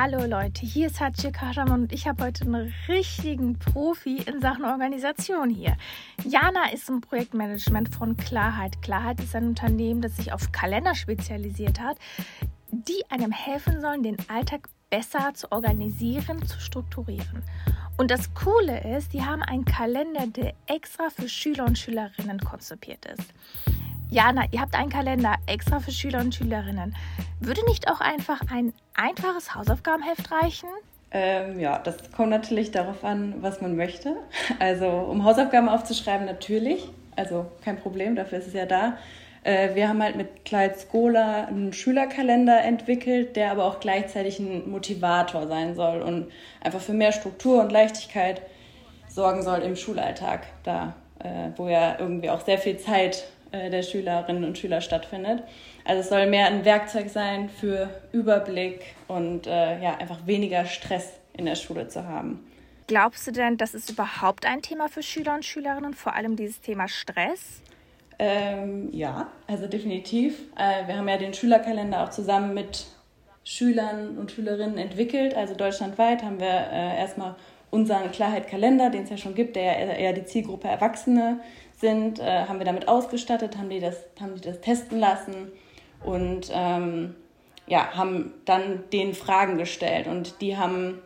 Hallo Leute, hier ist Hatje Kaschaman und ich habe heute einen richtigen Profi in Sachen Organisation hier. Jana ist im Projektmanagement von Klarheit. Klarheit ist ein Unternehmen, das sich auf Kalender spezialisiert hat, die einem helfen sollen, den Alltag besser zu organisieren, zu strukturieren. Und das Coole ist, die haben einen Kalender, der extra für Schüler und Schülerinnen konzipiert ist. Jana, ihr habt einen Kalender extra für Schüler und Schülerinnen. Würde nicht auch einfach ein einfaches Hausaufgabenheft reichen? Ähm, ja, das kommt natürlich darauf an, was man möchte. Also, um Hausaufgaben aufzuschreiben, natürlich. Also, kein Problem, dafür ist es ja da. Äh, wir haben halt mit Clyde Schola einen Schülerkalender entwickelt, der aber auch gleichzeitig ein Motivator sein soll und einfach für mehr Struktur und Leichtigkeit sorgen soll im Schulalltag, da äh, wo ja irgendwie auch sehr viel Zeit der Schülerinnen und Schüler stattfindet. Also es soll mehr ein Werkzeug sein für Überblick und äh, ja, einfach weniger Stress in der Schule zu haben. Glaubst du denn, das ist überhaupt ein Thema für Schüler und Schülerinnen, vor allem dieses Thema Stress? Ähm, ja, also definitiv. Äh, wir haben ja den Schülerkalender auch zusammen mit Schülern und Schülerinnen entwickelt. Also deutschlandweit haben wir äh, erstmal unseren Klarheit-Kalender, den es ja schon gibt, der ja eher die Zielgruppe Erwachsene sind, äh, haben wir damit ausgestattet, haben die das, haben die das testen lassen und ähm, ja, haben dann den Fragen gestellt und die haben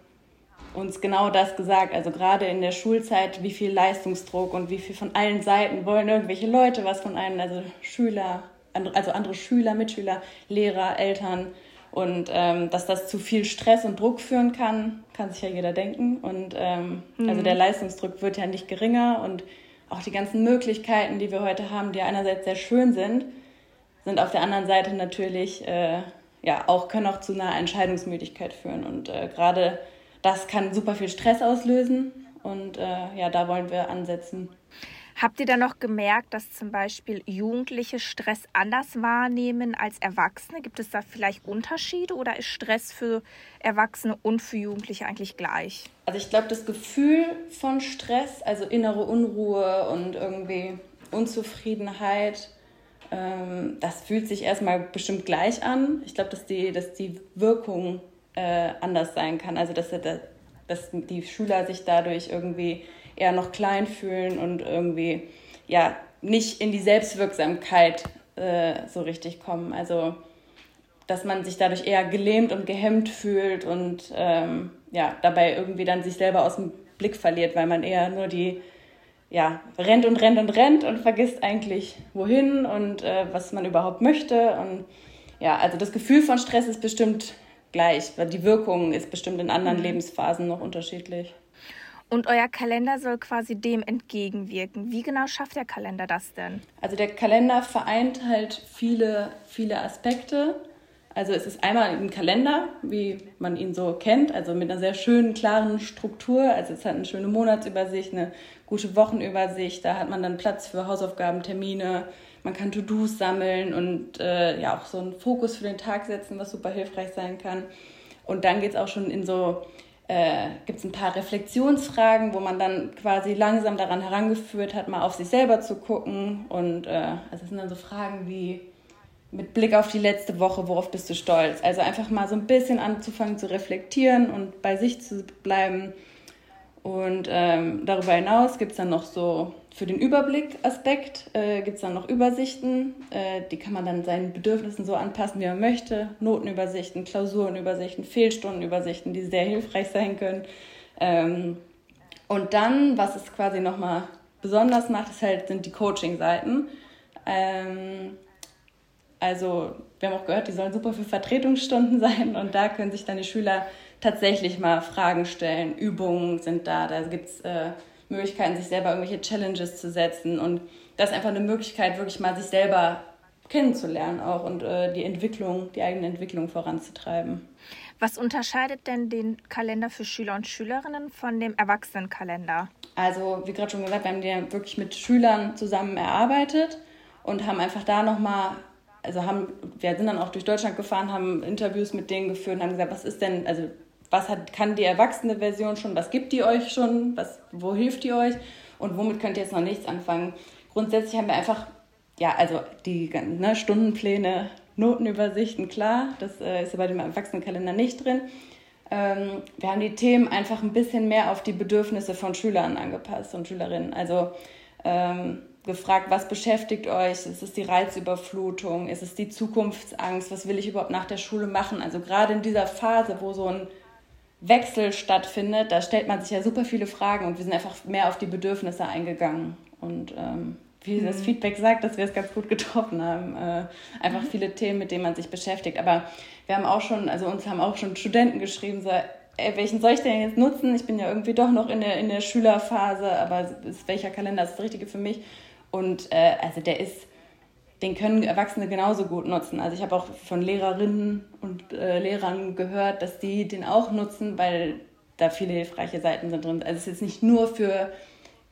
uns genau das gesagt, also gerade in der Schulzeit, wie viel Leistungsdruck und wie viel von allen Seiten wollen irgendwelche Leute was von einem, also Schüler, also andere Schüler, Mitschüler, Lehrer, Eltern und ähm, dass das zu viel Stress und Druck führen kann, kann sich ja jeder denken und ähm, mhm. also der Leistungsdruck wird ja nicht geringer und auch die ganzen Möglichkeiten, die wir heute haben, die einerseits sehr schön sind, sind auf der anderen Seite natürlich äh, ja auch können auch zu einer Entscheidungsmüdigkeit führen und äh, gerade das kann super viel Stress auslösen und äh, ja da wollen wir ansetzen. Habt ihr dann noch gemerkt, dass zum Beispiel Jugendliche Stress anders wahrnehmen als Erwachsene? Gibt es da vielleicht Unterschiede oder ist Stress für Erwachsene und für Jugendliche eigentlich gleich? Also ich glaube, das Gefühl von Stress, also innere Unruhe und irgendwie Unzufriedenheit, ähm, das fühlt sich erstmal bestimmt gleich an. Ich glaube, dass die, dass die Wirkung äh, anders sein kann. Also dass, dass die Schüler sich dadurch irgendwie eher noch klein fühlen und irgendwie ja nicht in die Selbstwirksamkeit äh, so richtig kommen. Also dass man sich dadurch eher gelähmt und gehemmt fühlt und ähm, ja dabei irgendwie dann sich selber aus dem Blick verliert, weil man eher nur die ja rennt und rennt und rennt und vergisst eigentlich wohin und äh, was man überhaupt möchte und ja also das Gefühl von Stress ist bestimmt gleich, weil die Wirkung ist bestimmt in anderen mhm. Lebensphasen noch unterschiedlich. Und euer Kalender soll quasi dem entgegenwirken. Wie genau schafft der Kalender das denn? Also der Kalender vereint halt viele, viele Aspekte. Also es ist einmal ein Kalender, wie man ihn so kennt, also mit einer sehr schönen, klaren Struktur. Also es hat eine schöne Monatsübersicht, eine gute Wochenübersicht. Da hat man dann Platz für Hausaufgaben, Termine. Man kann To-Dos sammeln und äh, ja auch so einen Fokus für den Tag setzen, was super hilfreich sein kann. Und dann geht es auch schon in so äh, gibt es ein paar Reflexionsfragen, wo man dann quasi langsam daran herangeführt hat, mal auf sich selber zu gucken. Und äh, also es sind dann so Fragen wie mit Blick auf die letzte Woche, worauf bist du stolz? Also einfach mal so ein bisschen anzufangen zu reflektieren und bei sich zu bleiben und ähm, darüber hinaus gibt es dann noch so für den Überblick-Aspekt äh, gibt es dann noch Übersichten. Äh, die kann man dann seinen Bedürfnissen so anpassen, wie man möchte. Notenübersichten, Klausurenübersichten, Fehlstundenübersichten, die sehr hilfreich sein können. Ähm, und dann, was es quasi nochmal besonders macht, ist halt, sind die Coaching-Seiten. Ähm, also, wir haben auch gehört, die sollen super für Vertretungsstunden sein und da können sich dann die Schüler tatsächlich mal Fragen stellen. Übungen sind da, da gibt es äh, Möglichkeiten, sich selber irgendwelche Challenges zu setzen. Und das ist einfach eine Möglichkeit, wirklich mal sich selber kennenzulernen auch und äh, die Entwicklung, die eigene Entwicklung voranzutreiben. Was unterscheidet denn den Kalender für Schüler und Schülerinnen von dem Erwachsenenkalender? Also, wie gerade schon gesagt, wir haben den wirklich mit Schülern zusammen erarbeitet und haben einfach da nochmal also haben, wir sind dann auch durch Deutschland gefahren, haben Interviews mit denen geführt und haben gesagt, was ist denn, also was hat, kann die erwachsene Version schon, was gibt die euch schon, was, wo hilft die euch und womit könnt ihr jetzt noch nichts anfangen. Grundsätzlich haben wir einfach, ja, also die ne, Stundenpläne, Notenübersichten, klar, das äh, ist ja bei dem Erwachsenenkalender nicht drin. ähm, wir haben die Themen einfach ein bisschen mehr auf die Bedürfnisse von Schülern angepasst und Schülerinnen. Also ähm, gefragt, was beschäftigt euch? Ist es die Reizüberflutung? Ist es die Zukunftsangst? Was will ich überhaupt nach der Schule machen? Also gerade in dieser Phase, wo so ein Wechsel stattfindet, da stellt man sich ja super viele Fragen und wir sind einfach mehr auf die Bedürfnisse eingegangen. Und ähm, wie mhm. das Feedback sagt, dass wir es ganz gut getroffen haben. Äh, einfach mhm. viele Themen, mit denen man sich beschäftigt. Aber wir haben auch schon, also uns haben auch schon Studenten geschrieben, so, ey, welchen soll ich denn jetzt nutzen? Ich bin ja irgendwie doch noch in der, in der Schülerphase, aber ist, welcher Kalender ist das Richtige für mich? Und äh, also der ist, den können Erwachsene genauso gut nutzen. Also ich habe auch von Lehrerinnen und äh, Lehrern gehört, dass die den auch nutzen, weil da viele hilfreiche Seiten sind drin. Also es ist jetzt nicht nur für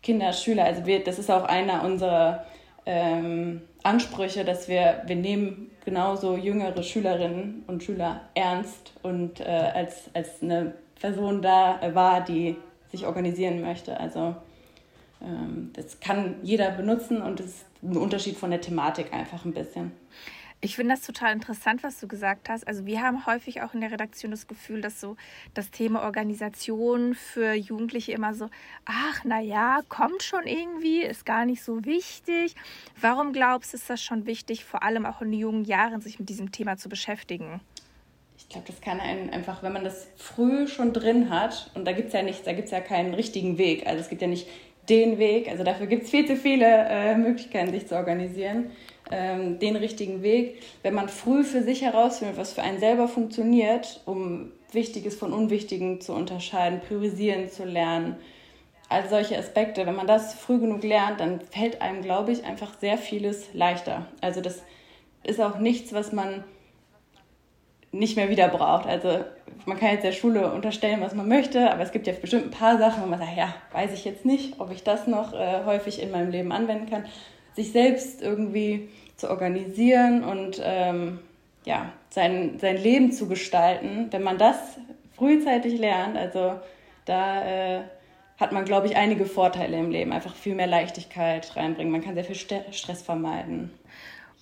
Kinder, Schüler, also wir, das ist auch einer unserer ähm, Ansprüche, dass wir, wir nehmen genauso jüngere Schülerinnen und Schüler ernst und äh, als, als eine Person da war, die sich organisieren möchte. Also ähm, das kann jeder benutzen und es ein Unterschied von der Thematik einfach ein bisschen. Ich finde das total interessant, was du gesagt hast. Also wir haben häufig auch in der Redaktion das Gefühl, dass so das Thema Organisation für Jugendliche immer so, ach na ja, kommt schon irgendwie, ist gar nicht so wichtig. Warum glaubst du, ist das schon wichtig, vor allem auch in jungen Jahren sich mit diesem Thema zu beschäftigen? Ich glaube, das kann einen einfach, wenn man das früh schon drin hat, und da gibt es ja nicht, da gibt es ja keinen richtigen Weg. Also es gibt ja nicht den Weg. Also dafür gibt es viel zu viele äh, Möglichkeiten, sich zu organisieren. Ähm, den richtigen Weg. Wenn man früh für sich herausfindet, was für einen selber funktioniert, um Wichtiges von Unwichtigen zu unterscheiden, priorisieren zu lernen, all solche Aspekte, wenn man das früh genug lernt, dann fällt einem, glaube ich, einfach sehr vieles leichter. Also das ist auch nichts, was man nicht mehr wieder braucht. Also man kann jetzt der Schule unterstellen, was man möchte, aber es gibt ja bestimmt ein paar Sachen, wo man sagt, ja, weiß ich jetzt nicht, ob ich das noch äh, häufig in meinem Leben anwenden kann. Sich selbst irgendwie zu organisieren und ähm, ja, sein, sein Leben zu gestalten, wenn man das frühzeitig lernt, also da äh, hat man, glaube ich, einige Vorteile im Leben, einfach viel mehr Leichtigkeit reinbringen. Man kann sehr viel Stress vermeiden.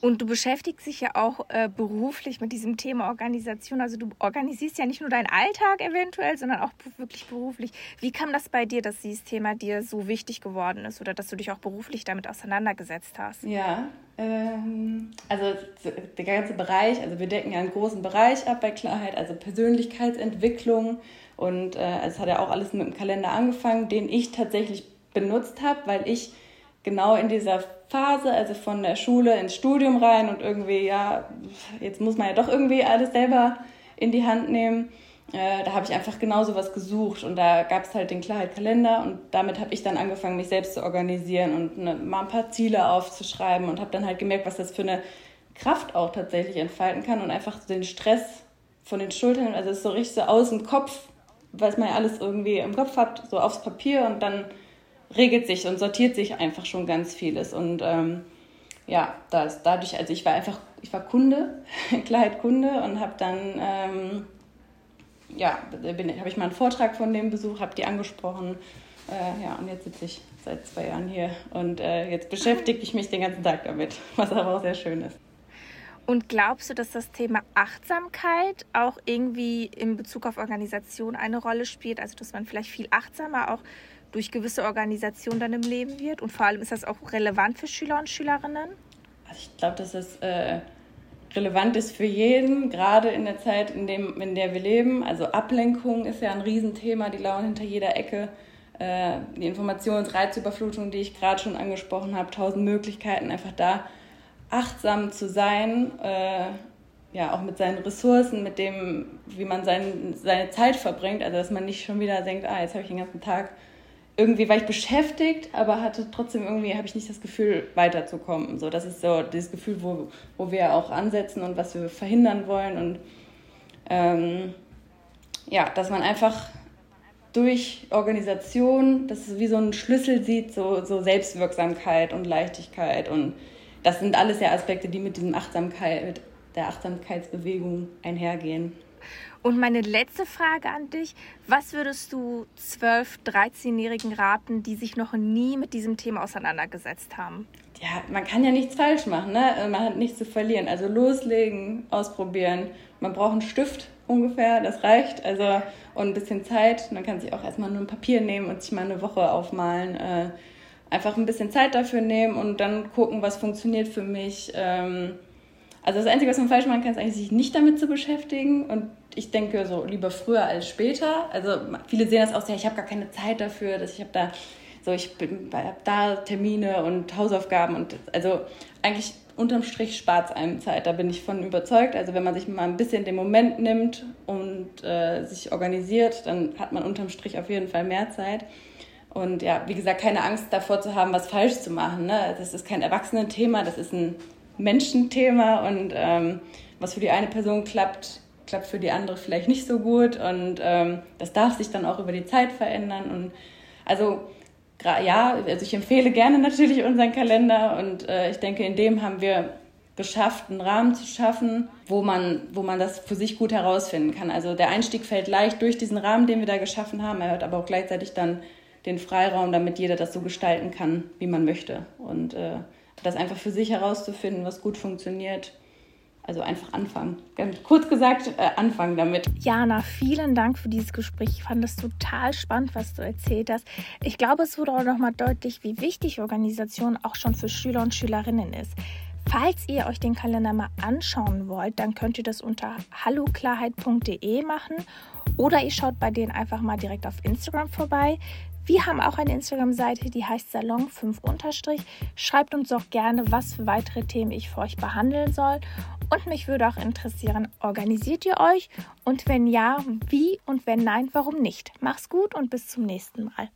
Und du beschäftigst dich ja auch äh, beruflich mit diesem Thema Organisation. Also du organisierst ja nicht nur deinen Alltag eventuell, sondern auch wirklich beruflich. Wie kam das bei dir, dass dieses Thema dir so wichtig geworden ist oder dass du dich auch beruflich damit auseinandergesetzt hast? Ja, ähm, also der ganze Bereich, also wir decken ja einen großen Bereich ab bei Klarheit, also Persönlichkeitsentwicklung. Und äh, es hat ja auch alles mit dem Kalender angefangen, den ich tatsächlich benutzt habe, weil ich genau in dieser Phase, also von der Schule ins Studium rein und irgendwie, ja, jetzt muss man ja doch irgendwie alles selber in die Hand nehmen. Äh, da habe ich einfach genau so was gesucht und da gab es halt den Klarheit-Kalender und damit habe ich dann angefangen, mich selbst zu organisieren und ne, mal ein paar Ziele aufzuschreiben und habe dann halt gemerkt, was das für eine Kraft auch tatsächlich entfalten kann und einfach den Stress von den Schultern, also es ist so richtig so aus dem Kopf, was man ja alles irgendwie im Kopf hat, so aufs Papier und dann regelt sich und sortiert sich einfach schon ganz vieles. Und ähm, ja, das, dadurch, also ich war einfach, ich war Kunde, Klarheit-Kunde und habe dann, ähm, ja, habe ich mal einen Vortrag von dem besucht, habe die angesprochen. Äh, ja, und jetzt sitze ich seit zwei Jahren hier und äh, jetzt beschäftige ich mich den ganzen Tag damit, was aber auch sehr schön ist. Und glaubst du, dass das Thema Achtsamkeit auch irgendwie in Bezug auf Organisation eine Rolle spielt? Also, dass man vielleicht viel achtsamer auch durch gewisse Organisationen dann im Leben wird? Und vor allem ist das auch relevant für Schüler und Schülerinnen? Also ich glaube, dass es äh, relevant ist für jeden, gerade in der Zeit, in, dem, in der wir leben. Also Ablenkung ist ja ein Riesenthema, die lauern hinter jeder Ecke. Äh, die Informationsreizüberflutung, die ich gerade schon angesprochen habe, tausend Möglichkeiten, einfach da achtsam zu sein, äh, ja, auch mit seinen Ressourcen, mit dem, wie man sein, seine Zeit verbringt. Also, dass man nicht schon wieder denkt, ah, jetzt habe ich den ganzen Tag irgendwie war ich beschäftigt, aber hatte trotzdem irgendwie, habe ich nicht das Gefühl, weiterzukommen. So, das ist so dieses Gefühl, wo, wo wir auch ansetzen und was wir verhindern wollen. Und ähm, ja, dass man einfach durch Organisation, das ist wie so ein Schlüssel sieht, so, so Selbstwirksamkeit und Leichtigkeit. Und das sind alles ja Aspekte, die mit diesem Achtsamkeit, mit der Achtsamkeitsbewegung einhergehen. Und meine letzte Frage an dich, was würdest du 12-, 13-Jährigen raten, die sich noch nie mit diesem Thema auseinandergesetzt haben? Ja, man kann ja nichts falsch machen, ne? man hat nichts zu verlieren. Also loslegen, ausprobieren. Man braucht einen Stift ungefähr, das reicht. Also und ein bisschen Zeit. Man kann sich auch erstmal nur ein Papier nehmen und sich mal eine Woche aufmalen. Äh, einfach ein bisschen Zeit dafür nehmen und dann gucken, was funktioniert für mich. Ähm, also das Einzige, was man falsch machen kann, ist eigentlich sich nicht damit zu beschäftigen. Und ich denke so lieber früher als später. Also viele sehen das auch sehr, ich habe gar keine Zeit dafür, dass ich habe da so, ich habe da Termine und Hausaufgaben und also eigentlich unterm Strich spart es einem Zeit. Da bin ich von überzeugt. Also wenn man sich mal ein bisschen den Moment nimmt und äh, sich organisiert, dann hat man unterm Strich auf jeden Fall mehr Zeit. Und ja, wie gesagt, keine Angst davor zu haben, was falsch zu machen. Ne? Das ist kein Erwachsenenthema, das ist ein Menschenthema und ähm, was für die eine Person klappt, klappt für die andere vielleicht nicht so gut und ähm, das darf sich dann auch über die Zeit verändern und also ja, also ich empfehle gerne natürlich unseren Kalender und äh, ich denke, in dem haben wir geschafft, einen Rahmen zu schaffen, wo man, wo man das für sich gut herausfinden kann. Also der Einstieg fällt leicht durch diesen Rahmen, den wir da geschaffen haben. Er hat aber auch gleichzeitig dann den Freiraum, damit jeder das so gestalten kann, wie man möchte. Und äh, das einfach für sich herauszufinden, was gut funktioniert. Also einfach anfangen. Ganz kurz gesagt, äh, anfangen damit. Jana, vielen Dank für dieses Gespräch. Ich fand es total spannend, was du erzählt hast. Ich glaube, es wurde auch nochmal deutlich, wie wichtig Organisation auch schon für Schüler und Schülerinnen ist. Falls ihr euch den Kalender mal anschauen wollt, dann könnt ihr das unter halloklarheit.de machen oder ihr schaut bei denen einfach mal direkt auf Instagram vorbei. Wir haben auch eine Instagram-Seite, die heißt Salon5 Schreibt uns auch gerne, was für weitere Themen ich für euch behandeln soll. Und mich würde auch interessieren, organisiert ihr euch? Und wenn ja, wie? Und wenn nein, warum nicht? Mach's gut und bis zum nächsten Mal.